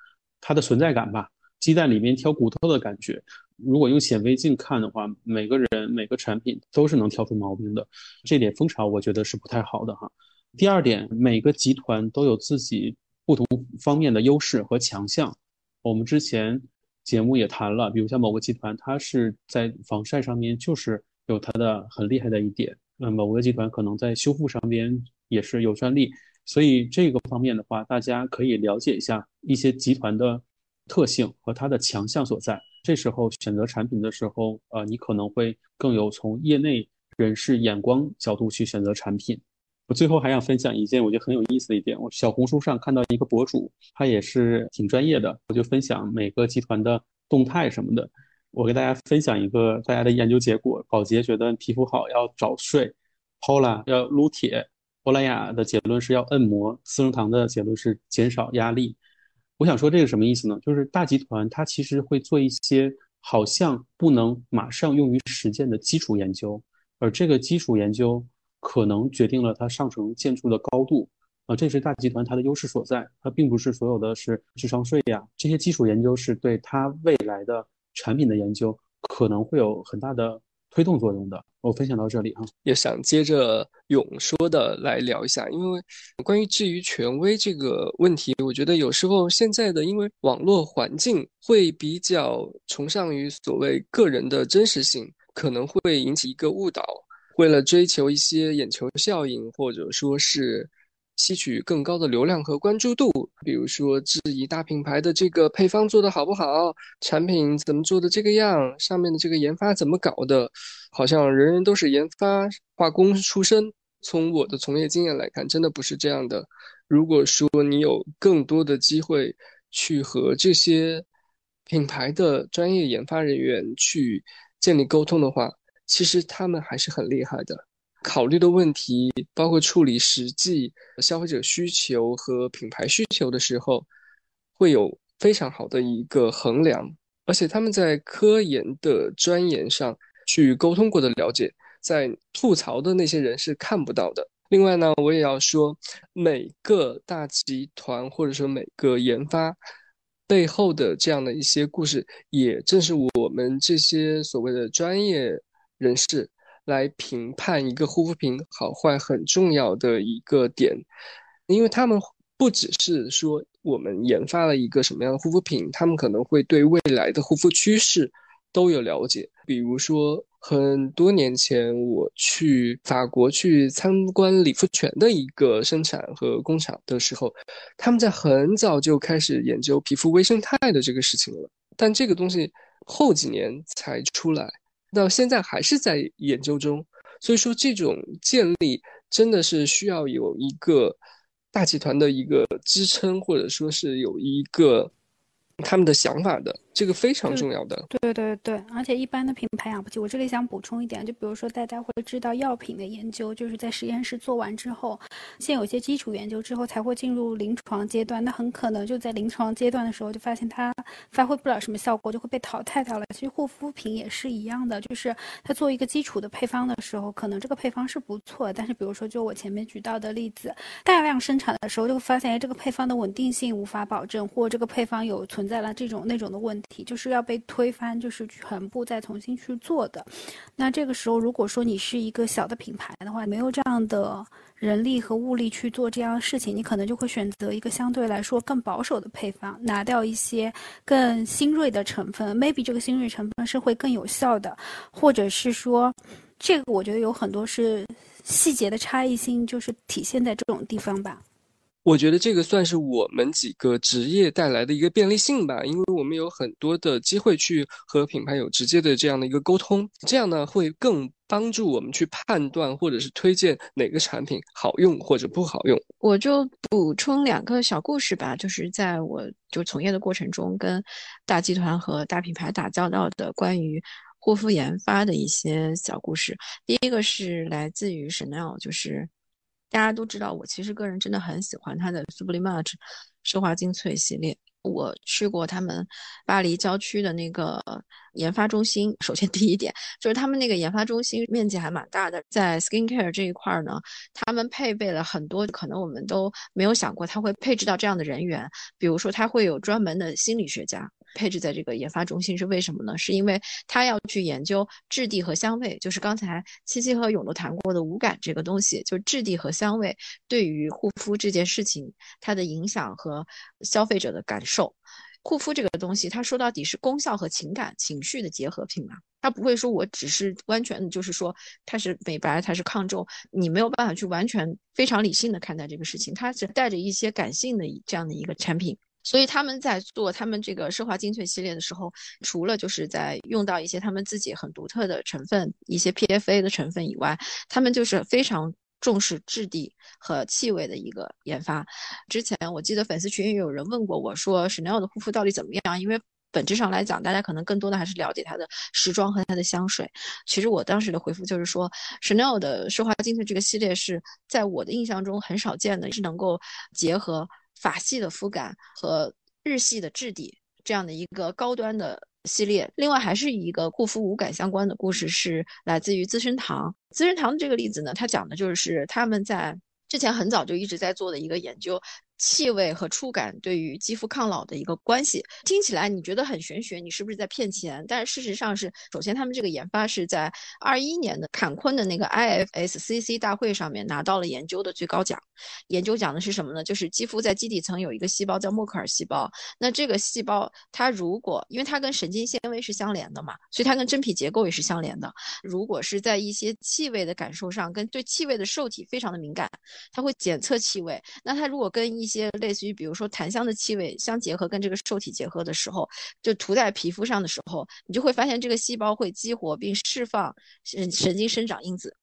Speaker 4: 它的存在感吧。鸡蛋里面挑骨头的感觉。如果用显微镜看的话，每个人每个产品都是能挑出毛病的。这点风潮我觉得是不太好的哈。第二点，每个集团都有自己不同方面的优势和强项。我们之前。节目也谈了，比如像某个集团，它是在防晒上面就是有它的很厉害的一点，那某个集团可能在修复上边也是有专利，所以这个方面的话，大家可以了解一下一些集团的特性和它的强项所在。这时候选择产品的时候，呃，你可能会更有从业内人士眼光角度去选择产品。我最后还想分享一件我觉得很有意思的一点，我小红书上看到一个博主，他也是挺专业的，我就分享每个集团的动态什么的。我给大家分享一个大家的研究结果：宝洁觉得皮肤好要早睡，Pola 要撸铁，欧莱雅的结论是要按摩，资生堂的结论是减少压力。我想说这个什么意思呢？就是大集团它其实会做一些好像不能马上用于实践的基础研究，而这个基础研究。可能决定了它上层建筑的高度，啊，这是大集团它的优势所在。它并不是所有的是智商税呀，这些基础研究是对它未来的产品的研究可能会有很大的推动作用的。我分享到这里啊，
Speaker 2: 也想接着勇说的来聊一下，因为关于质疑权威这个问题，我觉得有时候现在的因为网络环境会比较崇尚于所谓个人的真实性，可能会引起一个误导。为了追求一些眼球效应，或者说是吸取更高的流量和关注度，比如说质疑大品牌的这个配方做的好不好，产品怎么做的这个样，上面的这个研发怎么搞的，好像人人都是研发化工出身。从我的从业经验来看，真的不是这样的。如果说你有更多的机会去和这些品牌的专业研发人员去建立沟通的话，其实他们还是很厉害的，考虑的问题包括处理实际消费者需求和品牌需求的时候，会有非常好的一个衡量，而且他们在科研的专研上去沟通过的了解，在吐槽的那些人是看不到的。另外呢，我也要说，每个大集团或者说每个研发背后的这样的一些故事，也正是我们这些所谓的专业。人士来评判一个护肤品好坏很重要的一个点，因为他们不只是说我们研发了一个什么样的护肤品，他们可能会对未来的护肤趋势都有了解。比如说，很多年前我去法国去参观理肤泉的一个生产和工厂的时候，他们在很早就开始研究皮肤微生态的这个事情了，但这个东西后几年才出来。到现在还是在研究中，所以说这种建立真的是需要有一个大集团的一个支撑，或者说是有一个他们的想法的。这个非常重要的，
Speaker 3: 对对对，而且一般的品牌养不起。我这里想补充一点，就比如说大家会知道药品的研究，就是在实验室做完之后，先有一些基础研究之后才会进入临床阶段。那很可能就在临床阶段的时候就发现它发挥不了什么效果，就会被淘汰掉了。其实护肤品也是一样的，就是它做一个基础的配方的时候，可能这个配方是不错，但是比如说就我前面举到的例子，大量生产的时候就会发现哎这个配方的稳定性无法保证，或这个配方有存在了这种那种的问题。就是要被推翻，就是全部再重新去做的。那这个时候，如果说你是一个小的品牌的话，没有这样的人力和物力去做这样的事情，你可能就会选择一个相对来说更保守的配方，拿掉一些更新锐的成分。Maybe 这个新锐成分是会更有效的，或者是说，这个我觉得有很多是细节的差异性，就是体现在这种地方吧。
Speaker 2: 我觉得这个算是我们几个职业带来的一个便利性吧，因为我们有很多的机会去和品牌有直接的这样的一个沟通，这样呢会更帮助我们去判断或者是推荐哪个产品好用或者不好用。
Speaker 1: 我就补充两个小故事吧，就是在我就从业的过程中，跟大集团和大品牌打交道的关于护肤研发的一些小故事。第一个是来自于 Chanel，就是。大家都知道，我其实个人真的很喜欢它的 Sublimage 奢华精粹系列。我去过他们巴黎郊区的那个研发中心。首先，<laughs> 第一点就是他们那个研发中心面积还蛮大的，在 skincare 这一块呢，他们配备了很多可能我们都没有想过他会配置到这样的人员，比如说他会有专门的心理学家。配置在这个研发中心是为什么呢？是因为他要去研究质地和香味，就是刚才七七和勇都谈过的五感这个东西，就质地和香味对于护肤这件事情它的影响和消费者的感受。护肤这个东西，它说到底是功效和情感情绪的结合品嘛，它不会说我只是完全就是说它是美白，它是抗皱，你没有办法去完全非常理性的看待这个事情，它是带着一些感性的这样的一个产品。所以他们在做他们这个奢华精粹系列的时候，除了就是在用到一些他们自己很独特的成分，一些 PFA 的成分以外，他们就是非常重视质地和气味的一个研发。之前我记得粉丝群也有人问过我说，Chanel 的护肤到底怎么样？因为本质上来讲，大家可能更多的还是了解它的时装和它的香水。其实我当时的回复就是说，Chanel 的奢华精粹这个系列是在我的印象中很少见的，是能够结合。法系的肤感和日系的质地这样的一个高端的系列，另外还是一个护肤无感相关的故事，是来自于资生堂。资生堂的这个例子呢，它讲的就是他们在之前很早就一直在做的一个研究。气味和触感对于肌肤抗老的一个关系，听起来你觉得很玄学，你是不是在骗钱？但是事实上是，首先他们这个研发是在二一年的坎昆的那个 IFSCC 大会上面拿到了研究的最高奖。研究讲的是什么呢？就是肌肤在基底层有一个细胞叫默克尔细胞，那这个细胞它如果因为它跟神经纤维是相连的嘛，所以它跟真皮结构也是相连的。如果是在一些气味的感受上，跟对气味的受体非常的敏感，它会检测气味。那它如果跟一一些类似于，比如说檀香的气味相结合，跟这个受体结合的时候，就涂在皮肤上的时候，你就会发现这个细胞会激活并释放神神经生长因子。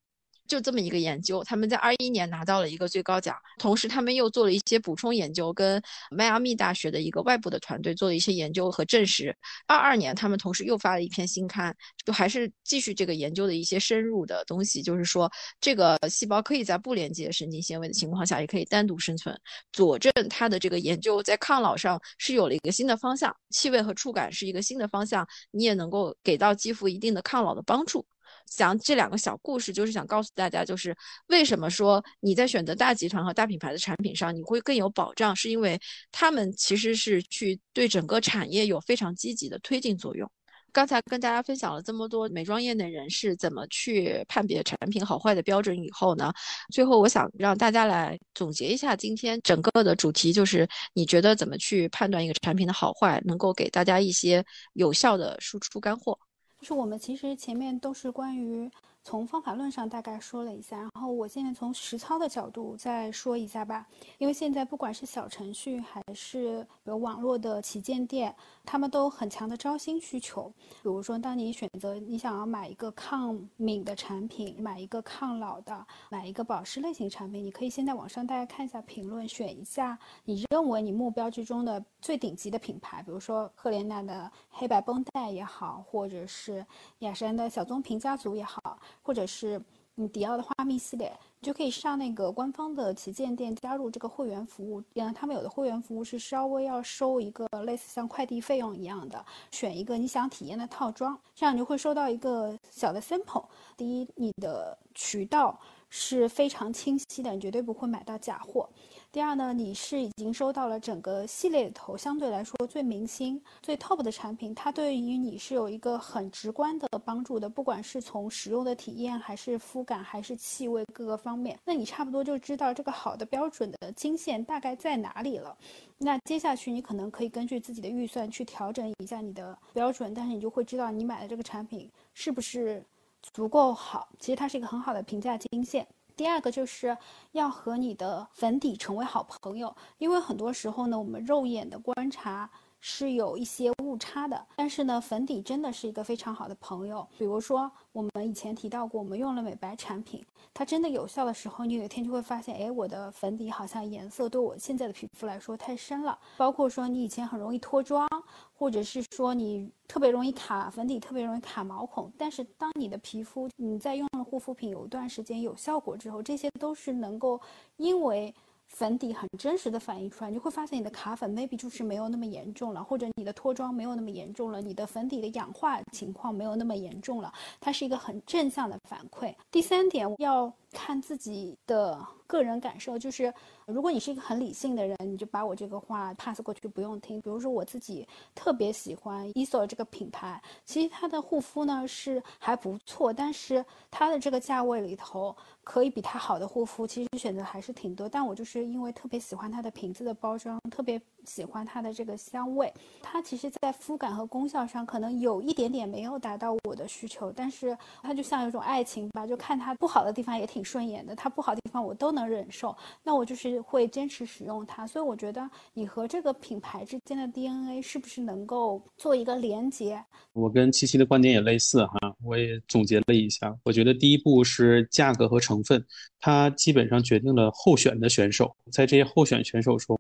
Speaker 1: 就这么一个研究，他们在二一年拿到了一个最高奖，同时他们又做了一些补充研究，跟迈阿密大学的一个外部的团队做了一些研究和证实。二二年他们同时又发了一篇新刊，就还是继续这个研究的一些深入的东西，就是说这个细胞可以在不连接神经纤维的情况下也可以单独生存，佐证它的这个研究在抗老上是有了一个新的方向，气味和触感是一个新的方向，你也能够给到肌肤一定的抗老的帮助。讲这两个小故事，就是想告诉大家，就是为什么说你在选择大集团和大品牌的产品上，你会更有保障，是因为他们其实是去对整个产业有非常积极的推进作用。刚才跟大家分享了这么多美妆业内人士怎么去判别产品好坏的标准以后呢，最后我想让大家来总结一下今天整个的主题，就是你觉得怎么去判断一个产品的好坏，能够给大家一些有效的输出干货。
Speaker 3: 就是我们其实前面都是关于从方法论上大概说了一下，然后我现在从实操的角度再说一下吧。因为现在不管是小程序还是比如网络的旗舰店，他们都很强的招新需求。比如说，当你选择你想要买一个抗敏的产品，买一个抗老的，买一个保湿类型产品，你可以先在网上大概看一下评论，选一下你认为你目标之中的最顶级的品牌，比如说赫莲娜的黑白绷带也好，或者是雅诗兰黛小棕瓶家族也好。或者是你迪奥的花蜜系列，你就可以上那个官方的旗舰店加入这个会员服务。嗯，他们有的会员服务是稍微要收一个类似像快递费用一样的，选一个你想体验的套装，这样你就会收到一个小的 sample。第一，你的渠道是非常清晰的，你绝对不会买到假货。第二呢，你是已经收到了整个系列里头相对来说最明星、最 top 的产品，它对于你是有一个很直观的帮助的，不管是从使用的体验，还是肤感，还是气味各个方面，那你差不多就知道这个好的标准的金线大概在哪里了。那接下去你可能可以根据自己的预算去调整一下你的标准，但是你就会知道你买的这个产品是不是足够好。其实它是一个很好的评价金线。第二个就是要和你的粉底成为好朋友，因为很多时候呢，我们肉眼的观察是有一些误差的。但是呢，粉底真的是一个非常好的朋友。比如说，我们以前提到过，我们用了美白产品，它真的有效的时候，你有一天就会发现，哎，我的粉底好像颜色对我现在的皮肤来说太深了。包括说，你以前很容易脱妆。或者是说你特别容易卡粉底，特别容易卡毛孔，但是当你的皮肤你在用了护肤品有一段时间有效果之后，这些都是能够因为粉底很真实的反映出来，你会发现你的卡粉 maybe 就是没有那么严重了，或者你的脱妆没有那么严重了，你的粉底的氧化情况没有那么严重了，它是一个很正向的反馈。第三点要看自己的个人感受，就是。如果你是一个很理性的人，你就把我这个话 pass 过去，不用听。比如说我自己特别喜欢 e s o 这个品牌，其实它的护肤呢是还不错，但是它的这个价位里头可以比它好的护肤，其实选择还是挺多。但我就是因为特别喜欢它的瓶子的包装，特别喜欢它的这个香味，它其实在肤感和功效上可能有一点点没有达到我的需求，但是它就像有种爱情吧，就看它不好的地方也挺顺眼的，它不好的地方我都能忍受。那我就是。会坚持使用它，所以我觉得你和这个品牌之间的 DNA 是不是能够做一个连接？
Speaker 4: 我跟七七的观点也类似哈，我也总结了一下，我觉得第一步是价格和成分，它基本上决定了候选的选手，在这些候选选手中，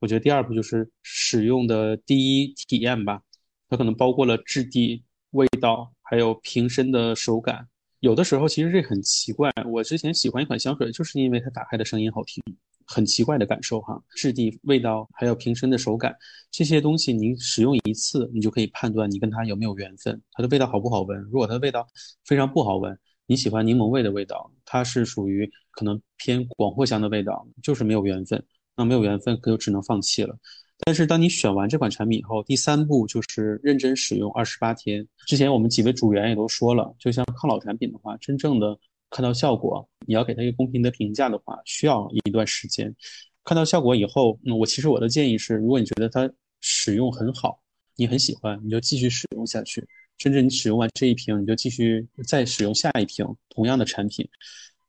Speaker 4: 我觉得第二步就是使用的第一体验吧，它可能包括了质地、味道，还有瓶身的手感。有的时候其实这很奇怪，我之前喜欢一款香水，就是因为它打开的声音好听。很奇怪的感受哈，质地、味道，还有瓶身的手感，这些东西您使用一次，你就可以判断你跟它有没有缘分，它的味道好不好闻。如果它的味道非常不好闻，你喜欢柠檬味的味道，它是属于可能偏广藿香的味道，就是没有缘分。那没有缘分，可就只能放弃了。但是当你选完这款产品以后，第三步就是认真使用二十八天。之前我们几位主员也都说了，就像抗老产品的话，真正的看到效果，你要给它一个公平的评价的话，需要一段时间。看到效果以后，那我其实我的建议是，如果你觉得它使用很好，你很喜欢，你就继续使用下去。甚至你使用完这一瓶，你就继续再使用下一瓶同样的产品。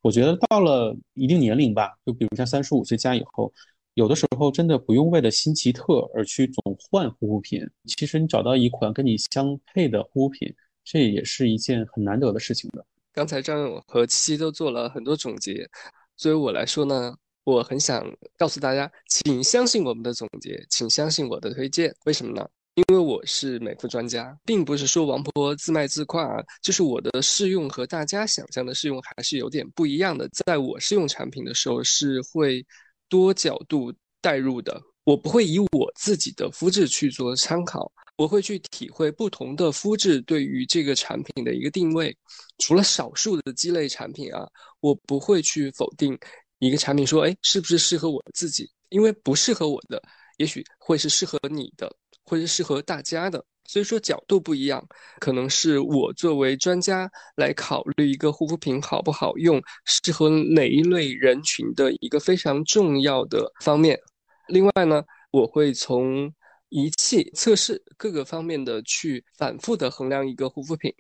Speaker 4: 我觉得到了一定年龄吧，就比如像三十五岁加以后。有的时候真的不用为了新奇特而去总换护肤品，其实你找到一款跟你相配的护肤品，这也是一件很难得的事情的。
Speaker 2: 刚才张勇和七七都做了很多总结，作为我来说呢，我很想告诉大家，请相信我们的总结，请相信我的推荐。为什么呢？因为我是美肤专家，并不是说王婆自卖自夸，就是我的试用和大家想象的试用还是有点不一样的。在我试用产品的时候，是会。多角度带入的，我不会以我自己的肤质去做参考，我会去体会不同的肤质对于这个产品的一个定位。除了少数的鸡肋产品啊，我不会去否定一个产品说，哎，是不是适合我自己？因为不适合我的，也许会是适合你的，或是适合大家的。所以说角度不一样，可能是我作为专家来考虑一个护肤品好不好用，适合哪一类人群的一个非常重要的方面。另外呢，我会从仪器测试各个方面的去反复的衡量一个护肤品。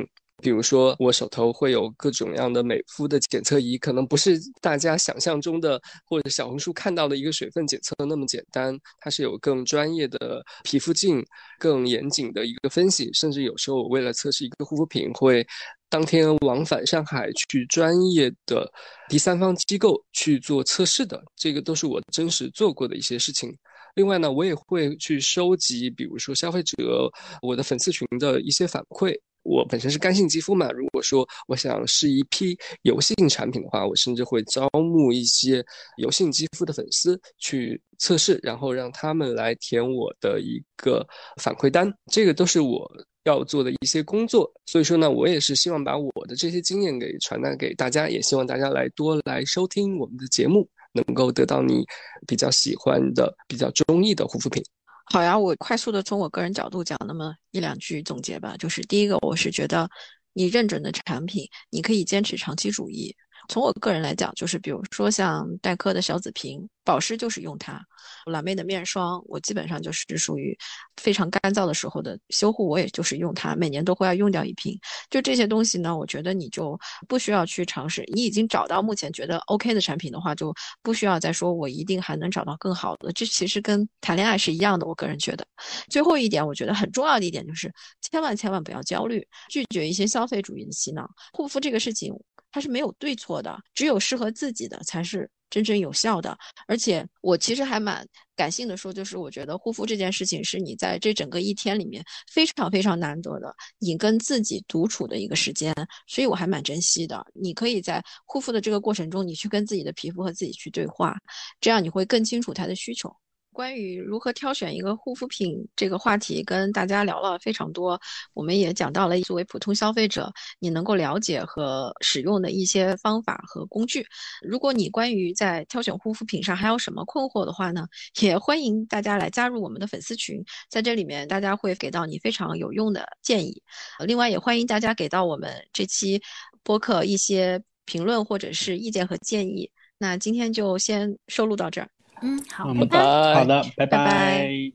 Speaker 2: 比如说，我手头会有各种样的美肤的检测仪，可能不是大家想象中的或者小红书看到的一个水分检测那么简单，它是有更专业的皮肤镜、更严谨的一个分析，甚至有时候我为了测试一个护肤品，会当天往返上海去专业的第三方机构去做测试的，这个都是我真实做过的一些事情。另外呢，我也会去收集，比如说消费者我的粉丝群的一些反馈。我本身是干性肌肤嘛，如果说我想试一批油性产品的话，我甚至会招募一些油性肌肤的粉丝去测试，然后让他们来填我的一个反馈单，这个都是我要做的一些工作。所以说呢，我也是希望把我的这些经验给传达给大家，也希望大家来多来收听我们的节目，能够得到你比较喜欢的、比较中意的护肤品。
Speaker 1: 好呀，我快速的从我个人角度讲那么一两句总结吧。就是第一个，我是觉得你认准的产品，你可以坚持长期主义。从我个人来讲，就是比如说像黛珂的小紫瓶保湿，就是用它；蓝妹的面霜，我基本上就是属于非常干燥的时候的修护，我也就是用它，每年都会要用掉一瓶。就这些东西呢，我觉得你就不需要去尝试。你已经找到目前觉得 OK 的产品的话，就不需要再说我一定还能找到更好的。这其实跟谈恋爱是一样的。我个人觉得，最后一点，我觉得很重要的一点就是，千万千万不要焦虑，拒绝一些消费主义的洗脑。护肤这个事情。它是没有对错的，只有适合自己的才是真正有效的。而且我其实还蛮感性的说，就是我觉得护肤这件事情是你在这整个一天里面非常非常难得的，你跟自己独处的一个时间，所以我还蛮珍惜的。你可以在护肤的这个过程中，你去跟自己的皮肤和自己去对话，这样你会更清楚它的需求。关于如何挑选一个护肤品这个话题，跟大家聊了非常多。我们也讲到了作为普通消费者，你能够了解和使用的一些方法和工具。如果你关于在挑选护肤品上还有什么困惑的话呢，也欢迎大家来加入我们的粉丝群，在这里面大家会给到你非常有用的建议。另外，也欢迎大家给到我们这期播客一些评论或者是意见和建议。那今天就先收录到这儿。
Speaker 3: 嗯，好，
Speaker 4: 拜拜。好的，拜拜。